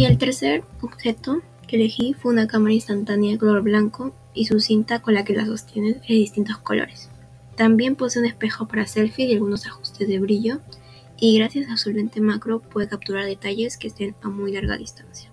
Y el tercer objeto que elegí fue una cámara instantánea de color blanco y su cinta con la que la sostiene es de distintos colores. También posee un espejo para selfie y algunos ajustes de brillo y gracias a su lente macro puede capturar detalles que estén a muy larga distancia.